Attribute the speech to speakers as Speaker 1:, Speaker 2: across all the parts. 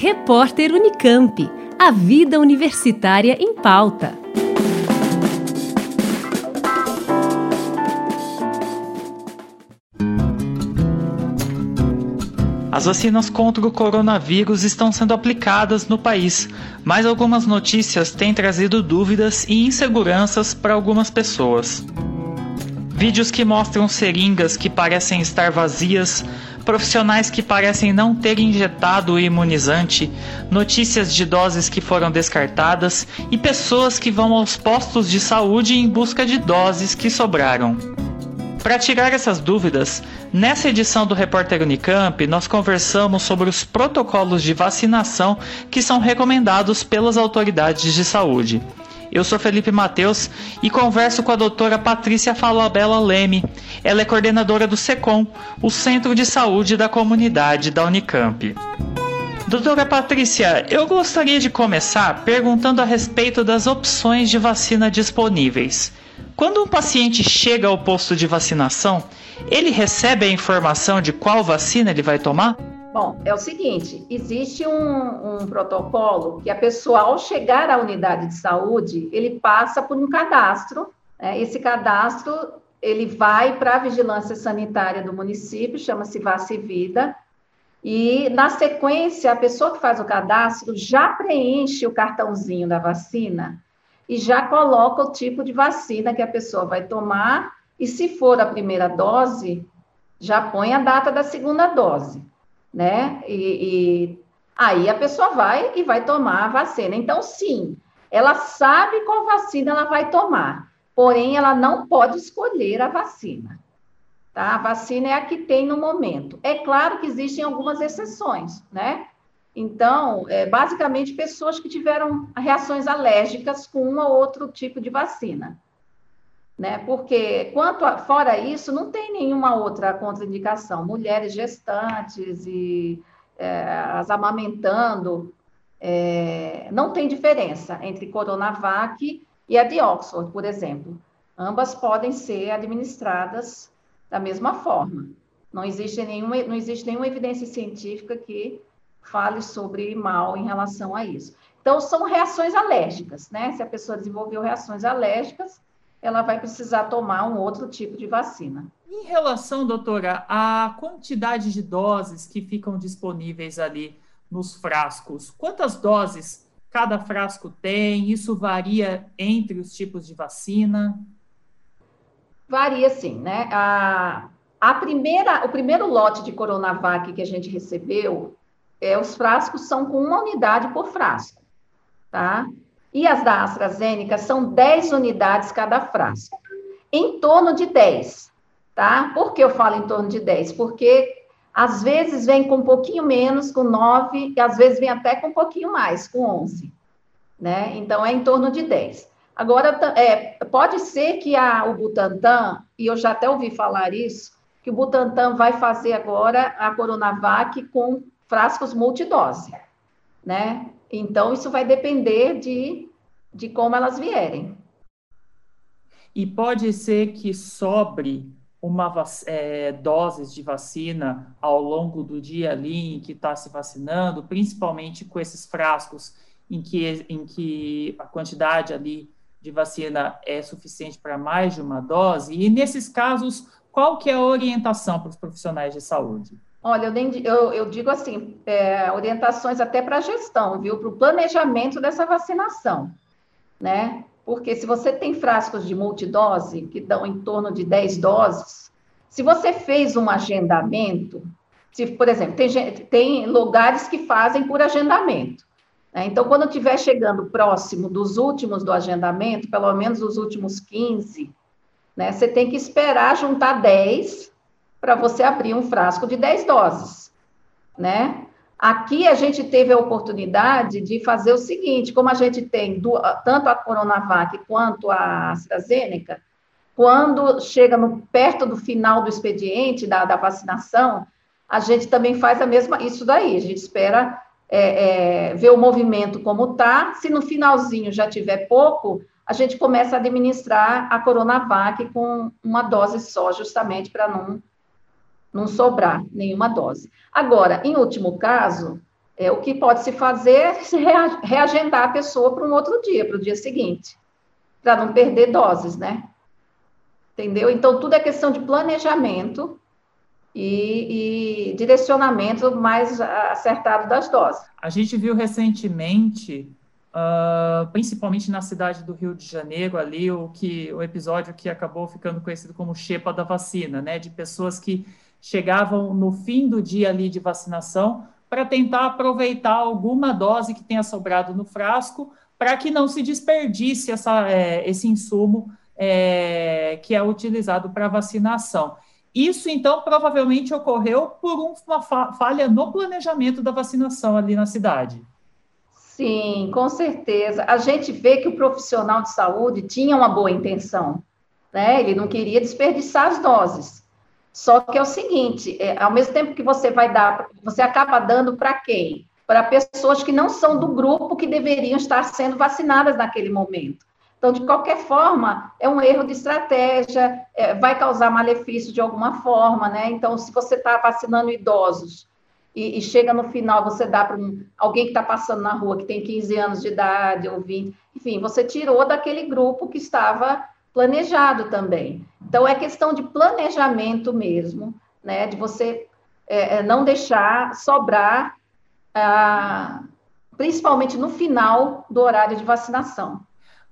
Speaker 1: Repórter Unicamp. A vida universitária em pauta.
Speaker 2: As vacinas contra o coronavírus estão sendo aplicadas no país, mas algumas notícias têm trazido dúvidas e inseguranças para algumas pessoas. Vídeos que mostram seringas que parecem estar vazias, profissionais que parecem não ter injetado o imunizante, notícias de doses que foram descartadas e pessoas que vão aos postos de saúde em busca de doses que sobraram. Para tirar essas dúvidas, nessa edição do Repórter Unicamp, nós conversamos sobre os protocolos de vacinação que são recomendados pelas autoridades de saúde. Eu sou Felipe Mateus e converso com a doutora Patrícia Falabella Leme. Ela é coordenadora do SECOM, o Centro de Saúde da Comunidade da Unicamp. Doutora Patrícia, eu gostaria de começar perguntando a respeito das opções de vacina disponíveis. Quando um paciente chega ao posto de vacinação, ele recebe a informação de qual vacina ele vai tomar?
Speaker 3: Bom, é o seguinte: existe um, um, protocolo que a pessoa, ao chegar à unidade de saúde, ele passa por um cadastro. Né? Esse cadastro ele vai para a vigilância sanitária do município, chama-se Vacivida, e na sequência a pessoa que faz o cadastro já preenche o cartãozinho da vacina e já coloca o tipo de vacina que a pessoa vai tomar, e se for a primeira dose, já põe a data da segunda dose, né? E, e aí a pessoa vai e vai tomar a vacina. Então, sim, ela sabe qual vacina ela vai tomar, porém ela não pode escolher a vacina. Tá? A vacina é a que tem no momento. É claro que existem algumas exceções, né? Então, é, basicamente, pessoas que tiveram reações alérgicas com um ou outro tipo de vacina. Né? Porque, quanto a, fora isso, não tem nenhuma outra contraindicação. Mulheres gestantes e é, as amamentando, é, não tem diferença entre Coronavac e a de Oxford, por exemplo. Ambas podem ser administradas da mesma forma. Não existe nenhuma, não existe nenhuma evidência científica que fale sobre mal em relação a isso. Então, são reações alérgicas, né? Se a pessoa desenvolveu reações alérgicas, ela vai precisar tomar um outro tipo de vacina.
Speaker 2: Em relação, doutora, à quantidade de doses que ficam disponíveis ali nos frascos, quantas doses cada frasco tem? Isso varia entre os tipos de vacina?
Speaker 3: Varia sim, né? A, a primeira, o primeiro lote de Coronavac que a gente recebeu é, os frascos são com uma unidade por frasco, tá? E as da AstraZeneca são 10 unidades cada frasco. Em torno de 10, tá? Por que eu falo em torno de 10? Porque às vezes vem com um pouquinho menos, com 9, e às vezes vem até com um pouquinho mais, com 11, né? Então é em torno de 10. Agora, é, pode ser que a, o Butantan, e eu já até ouvi falar isso, que o Butantan vai fazer agora a Coronavac com frascos multidose, né? Então, isso vai depender de, de como elas vierem.
Speaker 2: E pode ser que sobre uma é, doses de vacina ao longo do dia ali em que está se vacinando, principalmente com esses frascos em que, em que a quantidade ali de vacina é suficiente para mais de uma dose. E nesses casos, qual que é a orientação para os profissionais de saúde?
Speaker 3: Olha, eu, eu, eu digo assim, é, orientações até para a gestão, viu? Para o planejamento dessa vacinação, né? Porque se você tem frascos de multidose, que dão em torno de 10 doses, se você fez um agendamento, se, por exemplo, tem, tem lugares que fazem por agendamento. Né? Então, quando estiver chegando próximo dos últimos do agendamento, pelo menos os últimos 15, né, você tem que esperar juntar 10 para você abrir um frasco de 10 doses, né? Aqui a gente teve a oportunidade de fazer o seguinte, como a gente tem do, tanto a Coronavac quanto a AstraZeneca, quando chega no, perto do final do expediente da, da, vacinação, a gente também faz a mesma, isso daí, a gente espera é, é, ver o movimento como está, se no finalzinho já tiver pouco, a gente começa a administrar a Coronavac com uma dose só, justamente para não não sobrar nenhuma dose. Agora, em último caso, É, o que pode se fazer é reagendar a pessoa para um outro dia, para o dia seguinte, para não perder doses, né? Entendeu? Então, tudo é questão de planejamento e, e direcionamento mais acertado das doses.
Speaker 2: A gente viu recentemente Uh, principalmente na cidade do Rio de Janeiro, ali o que o episódio que acabou ficando conhecido como Xepa da vacina, né, de pessoas que chegavam no fim do dia ali de vacinação para tentar aproveitar alguma dose que tenha sobrado no frasco, para que não se desperdice essa, é, esse insumo é, que é utilizado para vacinação. Isso, então, provavelmente ocorreu por uma falha no planejamento da vacinação ali na cidade.
Speaker 3: Sim, com certeza. A gente vê que o profissional de saúde tinha uma boa intenção, né? Ele não queria desperdiçar as doses. Só que é o seguinte, é, ao mesmo tempo que você vai dar, você acaba dando para quem? Para pessoas que não são do grupo que deveriam estar sendo vacinadas naquele momento. Então, de qualquer forma, é um erro de estratégia, é, vai causar malefício de alguma forma, né? Então, se você está vacinando idosos e, e, chega no final, você dá para um, alguém que está passando na rua, que tem 15 anos de idade ou 20, enfim, você tirou daquele grupo que estava planejado também. Então, é questão de planejamento mesmo, né? De você é, é não deixar sobrar, ah, principalmente no final do horário de vacinação.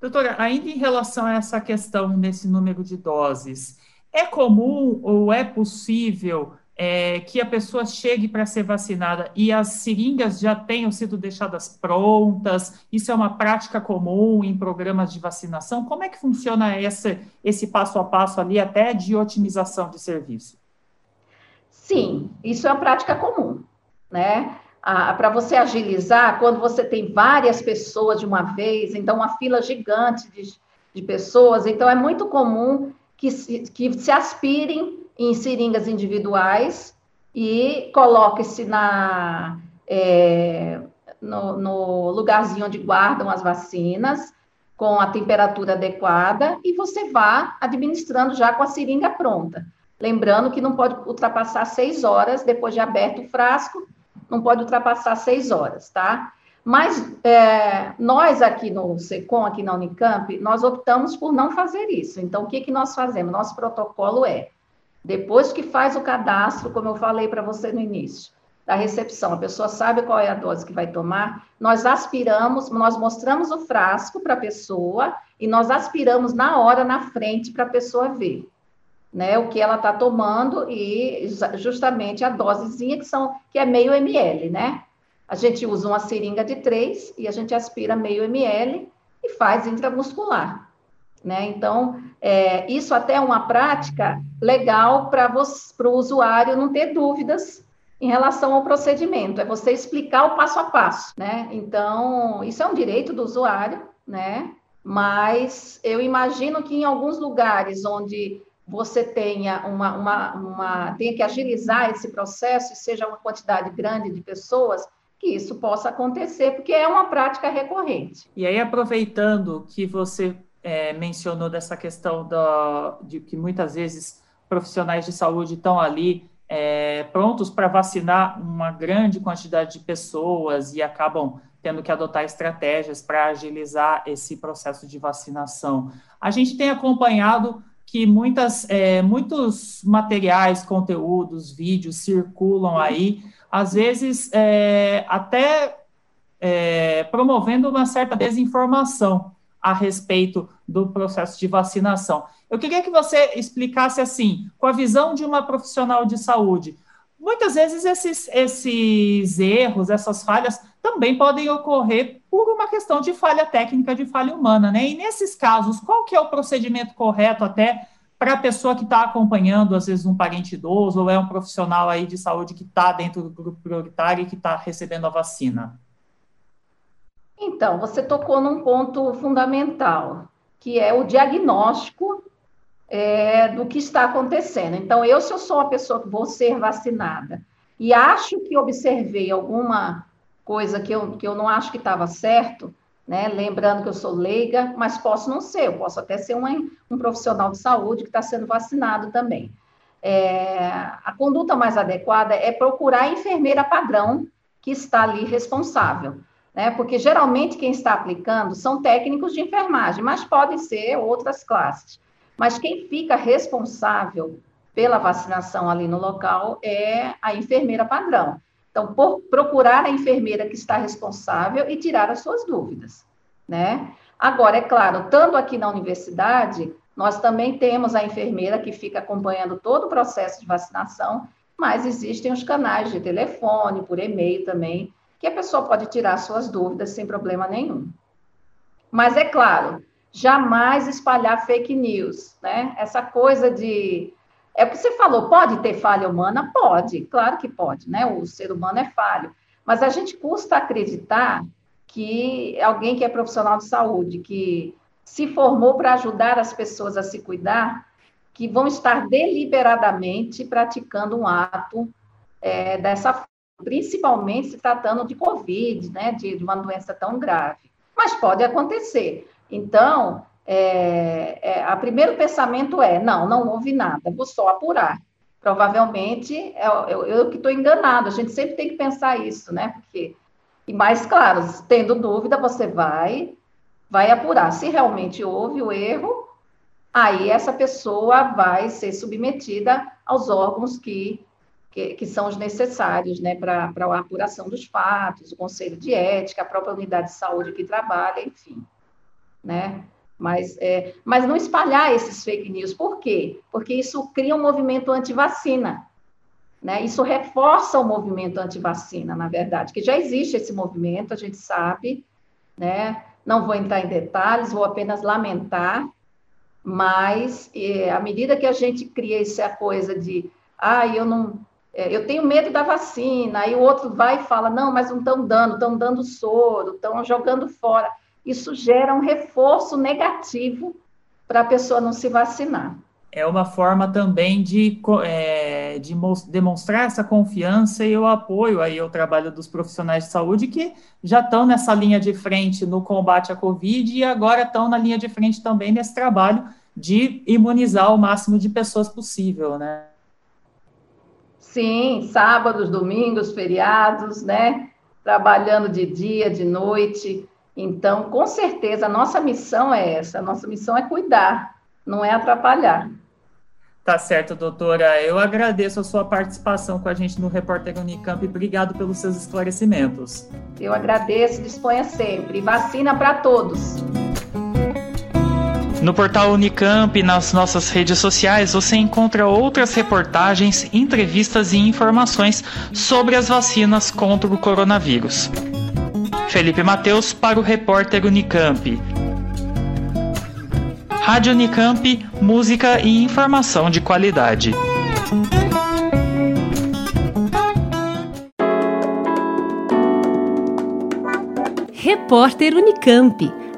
Speaker 2: Doutora, ainda em relação a essa questão desse número de doses, é comum ou é possível é, que a pessoa chegue para ser vacinada e as seringas já tenham sido deixadas prontas? Isso é uma prática comum em programas de vacinação? Como é que funciona esse, esse passo a passo ali, até de otimização de serviço?
Speaker 3: Sim, isso é uma prática comum, né? Ah, para você agilizar, quando você tem várias pessoas de uma vez, então uma fila gigante de, de pessoas, então é muito comum que se, que se aspirem em seringas individuais e coloque-se na é, no, no, lugarzinho onde guardam as vacinas com a temperatura adequada e você vá administrando já com a seringa pronta. Lembrando que não pode ultrapassar seis horas depois de aberto o frasco, não pode ultrapassar seis horas, tá? Mas é, nós aqui no SECOM, aqui na Unicamp, nós optamos por não fazer isso. Então, o que, que nós fazemos? Nosso protocolo é depois que faz o cadastro, como eu falei para você no início, da recepção, a pessoa sabe qual é a dose que vai tomar, nós aspiramos, nós mostramos o frasco para a pessoa e nós aspiramos na hora, na frente, para a pessoa ver. Né, o que ela está tomando e justamente a dosezinha que são que é meio ml, né? A gente usa uma seringa de 3 e a gente aspira meio ml e faz intramuscular. Né? Então, é, isso até é uma prática legal para o usuário não ter dúvidas em relação ao procedimento, é você explicar o passo a passo, né? Então, isso é um direito do usuário, né? Mas eu imagino que em alguns lugares onde você tenha uma, uma, uma tenha que agilizar esse processo e seja uma quantidade grande de pessoas, que isso possa acontecer, porque é uma prática recorrente.
Speaker 2: E aí, aproveitando que você é, mencionou dessa questão da, de que muitas vezes profissionais de saúde estão ali é, prontos para vacinar uma grande quantidade de pessoas e acabam tendo que adotar estratégias para agilizar esse processo de vacinação. A gente tem acompanhado que muitas, é, muitos materiais, conteúdos, vídeos circulam aí, às vezes é, até é, promovendo uma certa desinformação a respeito do processo de vacinação. Eu queria que você explicasse assim, com a visão de uma profissional de saúde. Muitas vezes esses, esses erros, essas falhas, também podem ocorrer por uma questão de falha técnica, de falha humana, né? E nesses casos, qual que é o procedimento correto até para a pessoa que está acompanhando, às vezes, um parente idoso ou é um profissional aí de saúde que está dentro do grupo prioritário e que está recebendo a vacina?
Speaker 3: Então, você tocou num ponto fundamental, que é o diagnóstico é, do que está acontecendo. Então, eu, se eu sou uma pessoa que vou ser vacinada e acho que observei alguma coisa que eu, que eu não acho que estava certo, né? Lembrando que eu sou leiga, mas posso não ser, eu posso até ser uma, um profissional de saúde que está sendo vacinado também. É, a conduta mais adequada é procurar a enfermeira padrão que está ali responsável. Né? Porque geralmente quem está aplicando são técnicos de enfermagem, mas podem ser outras classes. Mas quem fica responsável pela vacinação ali no local é a enfermeira padrão. Então, por, procurar a enfermeira que está responsável e tirar as suas dúvidas, né? Agora, é claro, estando aqui na universidade, nós também temos a enfermeira que fica acompanhando todo o processo de vacinação, mas existem os canais de telefone, por e-mail também, que a pessoa pode tirar suas dúvidas sem problema nenhum. Mas é claro, jamais espalhar fake news, né? Essa coisa de é o que você falou, pode ter falha humana? Pode, claro que pode, né? O ser humano é falho. Mas a gente custa acreditar que alguém que é profissional de saúde, que se formou para ajudar as pessoas a se cuidar, que vão estar deliberadamente praticando um ato é, dessa principalmente se tratando de Covid, né? De, de uma doença tão grave. Mas pode acontecer. Então, é, é, a primeiro pensamento é, não, não houve nada, vou só apurar. Provavelmente é, eu, eu que estou enganado, a gente sempre tem que pensar isso, né? Porque, e mais claro, tendo dúvida, você vai, vai apurar. Se realmente houve o erro, aí essa pessoa vai ser submetida aos órgãos que, que, que são os necessários, né, para a apuração dos fatos, o Conselho de Ética, a própria unidade de saúde que trabalha, enfim, né? Mas, é, mas não espalhar esses fake news. Por quê? Porque isso cria um movimento anti-vacina. Né? Isso reforça o movimento anti-vacina, na verdade, que já existe esse movimento, a gente sabe, né? Não vou entrar em detalhes, vou apenas lamentar, mas é, à medida que a gente cria essa coisa de, ah, eu não, eu tenho medo da vacina, aí o outro vai e fala, não, mas não estão dando, estão dando soro, estão jogando fora isso gera um reforço negativo para a pessoa não se vacinar.
Speaker 2: É uma forma também de, é, de demonstrar essa confiança e o apoio aí ao trabalho dos profissionais de saúde que já estão nessa linha de frente no combate à Covid e agora estão na linha de frente também nesse trabalho de imunizar o máximo de pessoas possível, né?
Speaker 3: Sim, sábados, domingos, feriados, né? Trabalhando de dia, de noite, então, com certeza, a nossa missão é essa, a nossa missão é cuidar, não é atrapalhar.
Speaker 2: Tá certo, doutora. Eu agradeço a sua participação com a gente no Repórter Unicamp e obrigado pelos seus esclarecimentos.
Speaker 3: Eu agradeço, disponha sempre. Vacina para todos.
Speaker 2: No portal Unicamp e nas nossas redes sociais você encontra outras reportagens, entrevistas e informações sobre as vacinas contra o coronavírus. Felipe Mateus para o repórter Unicamp. Rádio Unicamp, música e informação de qualidade.
Speaker 1: Repórter Unicamp.